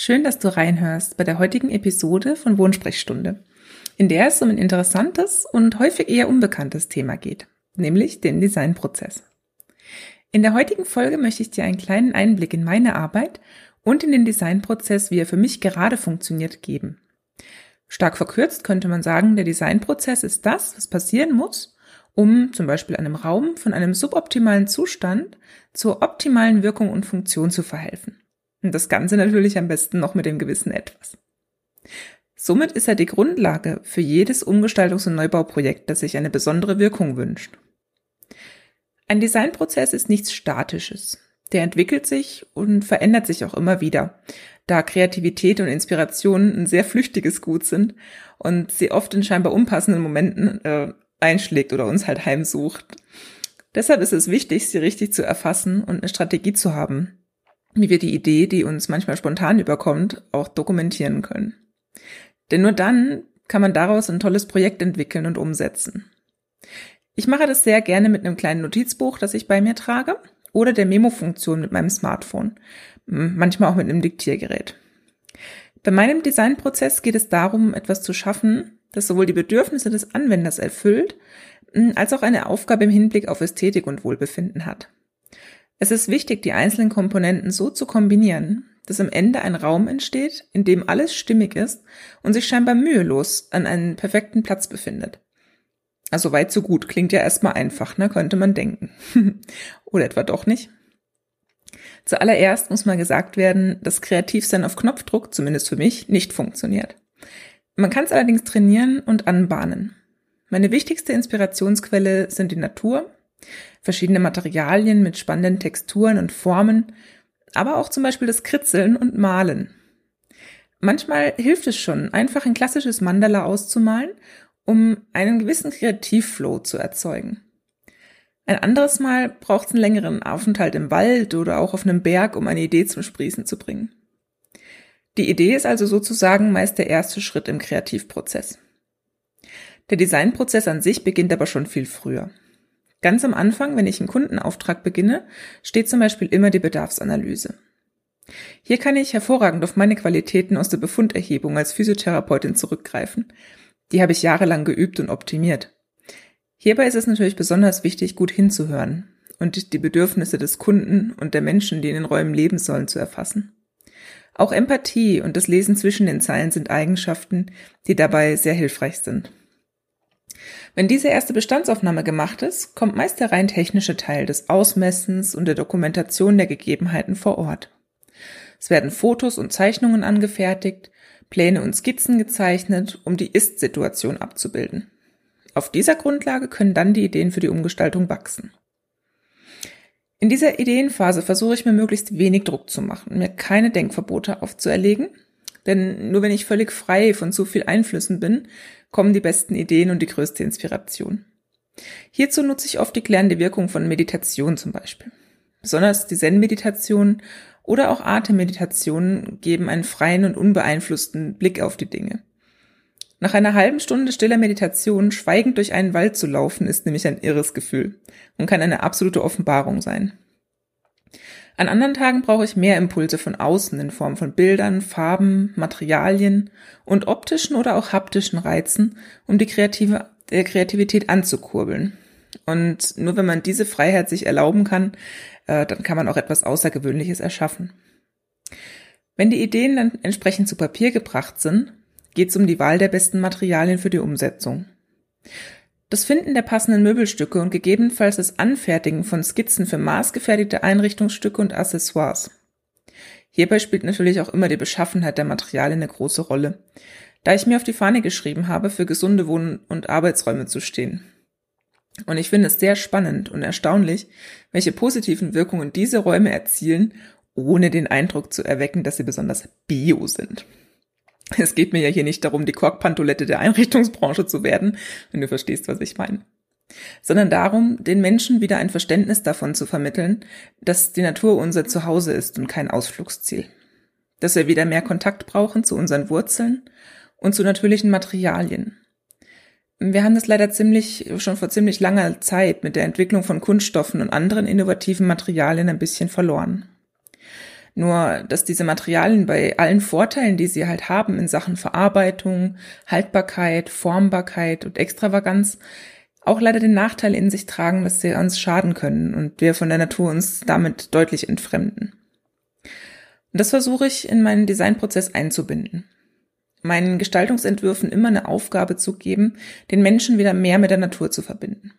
Schön, dass du reinhörst bei der heutigen Episode von Wohnsprechstunde, in der es um ein interessantes und häufig eher unbekanntes Thema geht, nämlich den Designprozess. In der heutigen Folge möchte ich dir einen kleinen Einblick in meine Arbeit und in den Designprozess, wie er für mich gerade funktioniert, geben. Stark verkürzt könnte man sagen, der Designprozess ist das, was passieren muss, um zum Beispiel einem Raum von einem suboptimalen Zustand zur optimalen Wirkung und Funktion zu verhelfen. Und das Ganze natürlich am besten noch mit dem gewissen Etwas. Somit ist er die Grundlage für jedes Umgestaltungs- und Neubauprojekt, das sich eine besondere Wirkung wünscht. Ein Designprozess ist nichts Statisches. Der entwickelt sich und verändert sich auch immer wieder, da Kreativität und Inspiration ein sehr flüchtiges Gut sind und sie oft in scheinbar unpassenden Momenten äh, einschlägt oder uns halt heimsucht. Deshalb ist es wichtig, sie richtig zu erfassen und eine Strategie zu haben, wie wir die Idee, die uns manchmal spontan überkommt, auch dokumentieren können. Denn nur dann kann man daraus ein tolles Projekt entwickeln und umsetzen. Ich mache das sehr gerne mit einem kleinen Notizbuch, das ich bei mir trage, oder der Memo-Funktion mit meinem Smartphone, manchmal auch mit einem Diktiergerät. Bei meinem Designprozess geht es darum, etwas zu schaffen, das sowohl die Bedürfnisse des Anwenders erfüllt, als auch eine Aufgabe im Hinblick auf Ästhetik und Wohlbefinden hat. Es ist wichtig, die einzelnen Komponenten so zu kombinieren, dass am Ende ein Raum entsteht, in dem alles stimmig ist und sich scheinbar mühelos an einem perfekten Platz befindet. Also weit so gut, klingt ja erstmal einfach, ne, könnte man denken. Oder etwa doch nicht? Zuallererst muss mal gesagt werden, dass Kreativsein auf Knopfdruck, zumindest für mich, nicht funktioniert. Man kann es allerdings trainieren und anbahnen. Meine wichtigste Inspirationsquelle sind die Natur, verschiedene Materialien mit spannenden Texturen und Formen, aber auch zum Beispiel das Kritzeln und Malen. Manchmal hilft es schon, einfach ein klassisches Mandala auszumalen, um einen gewissen Kreativflow zu erzeugen. Ein anderes Mal braucht es einen längeren Aufenthalt im Wald oder auch auf einem Berg, um eine Idee zum Sprießen zu bringen. Die Idee ist also sozusagen meist der erste Schritt im Kreativprozess. Der Designprozess an sich beginnt aber schon viel früher. Ganz am Anfang, wenn ich einen Kundenauftrag beginne, steht zum Beispiel immer die Bedarfsanalyse. Hier kann ich hervorragend auf meine Qualitäten aus der Befunderhebung als Physiotherapeutin zurückgreifen. Die habe ich jahrelang geübt und optimiert. Hierbei ist es natürlich besonders wichtig, gut hinzuhören und die Bedürfnisse des Kunden und der Menschen, die in den Räumen leben sollen, zu erfassen. Auch Empathie und das Lesen zwischen den Zeilen sind Eigenschaften, die dabei sehr hilfreich sind. Wenn diese erste Bestandsaufnahme gemacht ist, kommt meist der rein technische Teil des Ausmessens und der Dokumentation der Gegebenheiten vor Ort. Es werden Fotos und Zeichnungen angefertigt, Pläne und Skizzen gezeichnet, um die Ist-Situation abzubilden. Auf dieser Grundlage können dann die Ideen für die Umgestaltung wachsen. In dieser Ideenphase versuche ich mir möglichst wenig Druck zu machen, mir keine Denkverbote aufzuerlegen, denn nur wenn ich völlig frei von zu viel Einflüssen bin, kommen die besten Ideen und die größte Inspiration. Hierzu nutze ich oft die klärende Wirkung von Meditation zum Beispiel. Besonders die Zen-Meditation oder auch Atemmeditationen geben einen freien und unbeeinflussten Blick auf die Dinge. Nach einer halben Stunde stiller Meditation schweigend durch einen Wald zu laufen, ist nämlich ein irres Gefühl und kann eine absolute Offenbarung sein. An anderen Tagen brauche ich mehr Impulse von außen in Form von Bildern, Farben, Materialien und optischen oder auch haptischen Reizen, um die kreative, der Kreativität anzukurbeln. Und nur wenn man diese Freiheit sich erlauben kann, äh, dann kann man auch etwas Außergewöhnliches erschaffen. Wenn die Ideen dann entsprechend zu Papier gebracht sind, geht es um die Wahl der besten Materialien für die Umsetzung. Das Finden der passenden Möbelstücke und gegebenenfalls das Anfertigen von Skizzen für maßgefertigte Einrichtungsstücke und Accessoires. Hierbei spielt natürlich auch immer die Beschaffenheit der Materialien eine große Rolle, da ich mir auf die Fahne geschrieben habe, für gesunde Wohn- und Arbeitsräume zu stehen. Und ich finde es sehr spannend und erstaunlich, welche positiven Wirkungen diese Räume erzielen, ohne den Eindruck zu erwecken, dass sie besonders bio sind. Es geht mir ja hier nicht darum, die Korkpantolette der Einrichtungsbranche zu werden, wenn du verstehst, was ich meine. Sondern darum, den Menschen wieder ein Verständnis davon zu vermitteln, dass die Natur unser Zuhause ist und kein Ausflugsziel. Dass wir wieder mehr Kontakt brauchen zu unseren Wurzeln und zu natürlichen Materialien. Wir haben das leider ziemlich, schon vor ziemlich langer Zeit mit der Entwicklung von Kunststoffen und anderen innovativen Materialien ein bisschen verloren. Nur, dass diese Materialien bei allen Vorteilen, die sie halt haben in Sachen Verarbeitung, Haltbarkeit, Formbarkeit und Extravaganz, auch leider den Nachteil in sich tragen, dass sie uns schaden können und wir von der Natur uns damit deutlich entfremden. Und das versuche ich in meinen Designprozess einzubinden. Meinen Gestaltungsentwürfen immer eine Aufgabe zu geben, den Menschen wieder mehr mit der Natur zu verbinden.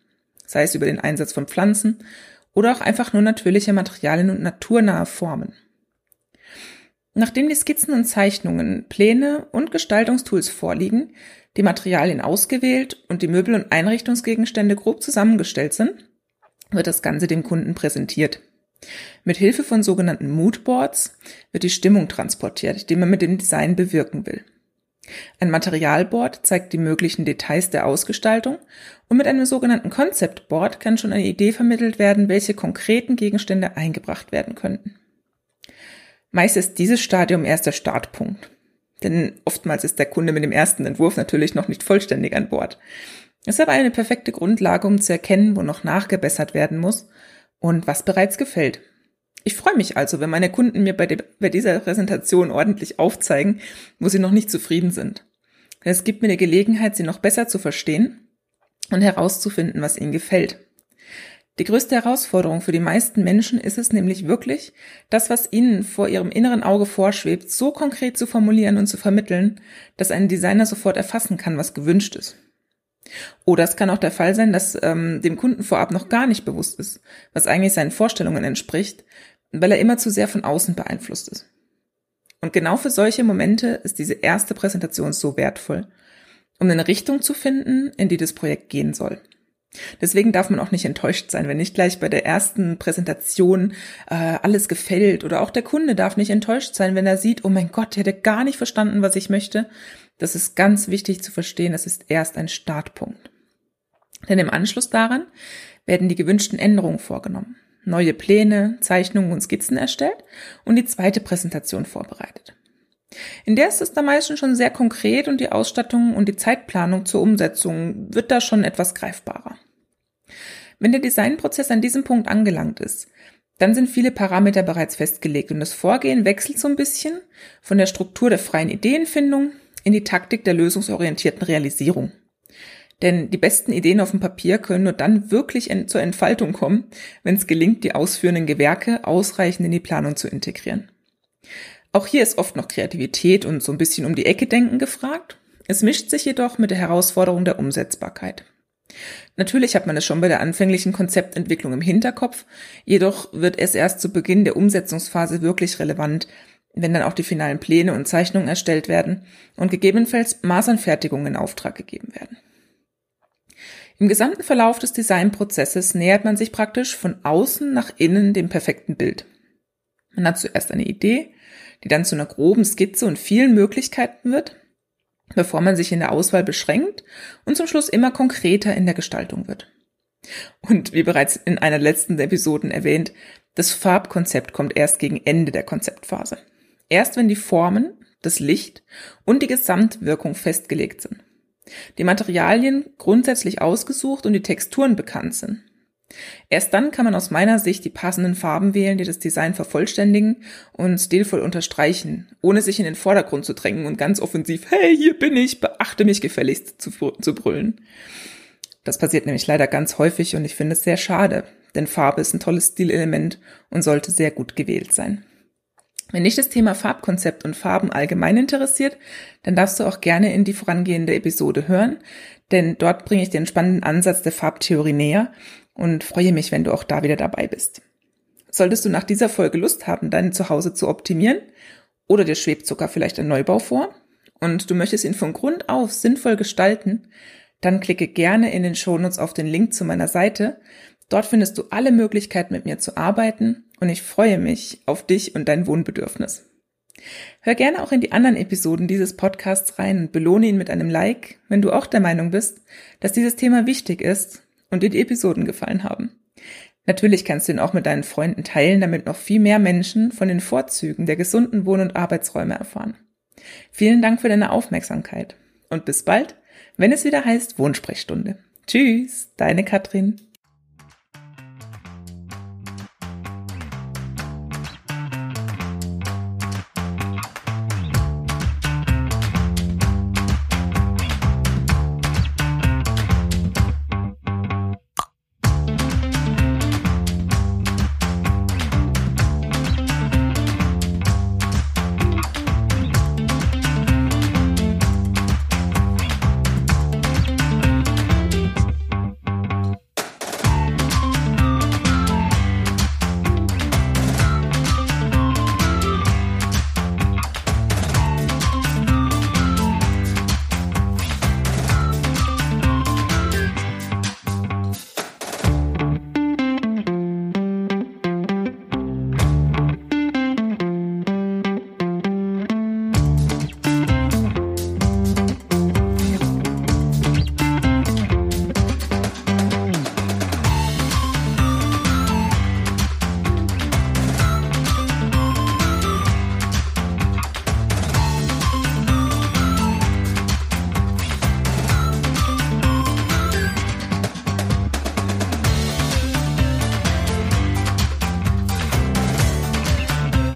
Sei es über den Einsatz von Pflanzen oder auch einfach nur natürliche Materialien und naturnahe Formen. Nachdem die Skizzen und Zeichnungen, Pläne und Gestaltungstools vorliegen, die Materialien ausgewählt und die Möbel und Einrichtungsgegenstände grob zusammengestellt sind, wird das Ganze dem Kunden präsentiert. Mit Hilfe von sogenannten Moodboards wird die Stimmung transportiert, die man mit dem Design bewirken will. Ein Materialboard zeigt die möglichen Details der Ausgestaltung und mit einem sogenannten Concept Board kann schon eine Idee vermittelt werden, welche konkreten Gegenstände eingebracht werden könnten. Meist ist dieses Stadium erst der Startpunkt. Denn oftmals ist der Kunde mit dem ersten Entwurf natürlich noch nicht vollständig an Bord. Es ist aber eine perfekte Grundlage, um zu erkennen, wo noch nachgebessert werden muss und was bereits gefällt. Ich freue mich also, wenn meine Kunden mir bei, de, bei dieser Präsentation ordentlich aufzeigen, wo sie noch nicht zufrieden sind. Es gibt mir die Gelegenheit, sie noch besser zu verstehen und herauszufinden, was ihnen gefällt. Die größte Herausforderung für die meisten Menschen ist es nämlich wirklich, das, was ihnen vor ihrem inneren Auge vorschwebt, so konkret zu formulieren und zu vermitteln, dass ein Designer sofort erfassen kann, was gewünscht ist. Oder es kann auch der Fall sein, dass ähm, dem Kunden vorab noch gar nicht bewusst ist, was eigentlich seinen Vorstellungen entspricht, weil er immer zu sehr von außen beeinflusst ist. Und genau für solche Momente ist diese erste Präsentation so wertvoll, um eine Richtung zu finden, in die das Projekt gehen soll. Deswegen darf man auch nicht enttäuscht sein, wenn nicht gleich bei der ersten Präsentation äh, alles gefällt. Oder auch der Kunde darf nicht enttäuscht sein, wenn er sieht, oh mein Gott, der hätte gar nicht verstanden, was ich möchte. Das ist ganz wichtig zu verstehen, das ist erst ein Startpunkt. Denn im Anschluss daran werden die gewünschten Änderungen vorgenommen, neue Pläne, Zeichnungen und Skizzen erstellt und die zweite Präsentation vorbereitet. In der ist es da meistens schon sehr konkret und die Ausstattung und die Zeitplanung zur Umsetzung wird da schon etwas greifbarer. Wenn der Designprozess an diesem Punkt angelangt ist, dann sind viele Parameter bereits festgelegt und das Vorgehen wechselt so ein bisschen von der Struktur der freien Ideenfindung in die Taktik der lösungsorientierten Realisierung. Denn die besten Ideen auf dem Papier können nur dann wirklich zur Entfaltung kommen, wenn es gelingt, die ausführenden Gewerke ausreichend in die Planung zu integrieren. Auch hier ist oft noch Kreativität und so ein bisschen um die Ecke denken gefragt. Es mischt sich jedoch mit der Herausforderung der Umsetzbarkeit. Natürlich hat man es schon bei der anfänglichen Konzeptentwicklung im Hinterkopf, jedoch wird es erst zu Beginn der Umsetzungsphase wirklich relevant, wenn dann auch die finalen Pläne und Zeichnungen erstellt werden und gegebenenfalls Maßanfertigungen in Auftrag gegeben werden. Im gesamten Verlauf des Designprozesses nähert man sich praktisch von außen nach innen dem perfekten Bild. Man hat zuerst eine Idee, die dann zu einer groben Skizze und vielen Möglichkeiten wird, bevor man sich in der Auswahl beschränkt und zum Schluss immer konkreter in der Gestaltung wird. Und wie bereits in einer letzten Episoden erwähnt, das Farbkonzept kommt erst gegen Ende der Konzeptphase. Erst wenn die Formen, das Licht und die Gesamtwirkung festgelegt sind. Die Materialien grundsätzlich ausgesucht und die Texturen bekannt sind. Erst dann kann man aus meiner Sicht die passenden Farben wählen, die das Design vervollständigen und stilvoll unterstreichen, ohne sich in den Vordergrund zu drängen und ganz offensiv, hey, hier bin ich, beachte mich gefälligst zu, zu brüllen. Das passiert nämlich leider ganz häufig und ich finde es sehr schade, denn Farbe ist ein tolles Stilelement und sollte sehr gut gewählt sein. Wenn dich das Thema Farbkonzept und Farben allgemein interessiert, dann darfst du auch gerne in die vorangehende Episode hören, denn dort bringe ich den spannenden Ansatz der Farbtheorie näher und freue mich, wenn du auch da wieder dabei bist. Solltest du nach dieser Folge Lust haben, dein Zuhause zu optimieren oder dir schwebt sogar vielleicht ein Neubau vor und du möchtest ihn von Grund auf sinnvoll gestalten, dann klicke gerne in den Shownotes auf den Link zu meiner Seite. Dort findest du alle Möglichkeiten, mit mir zu arbeiten und ich freue mich auf dich und dein Wohnbedürfnis. Hör gerne auch in die anderen Episoden dieses Podcasts rein und belohne ihn mit einem Like, wenn du auch der Meinung bist, dass dieses Thema wichtig ist und dir die Episoden gefallen haben. Natürlich kannst du ihn auch mit deinen Freunden teilen, damit noch viel mehr Menschen von den Vorzügen der gesunden Wohn- und Arbeitsräume erfahren. Vielen Dank für deine Aufmerksamkeit und bis bald, wenn es wieder heißt Wohnsprechstunde. Tschüss, deine Katrin.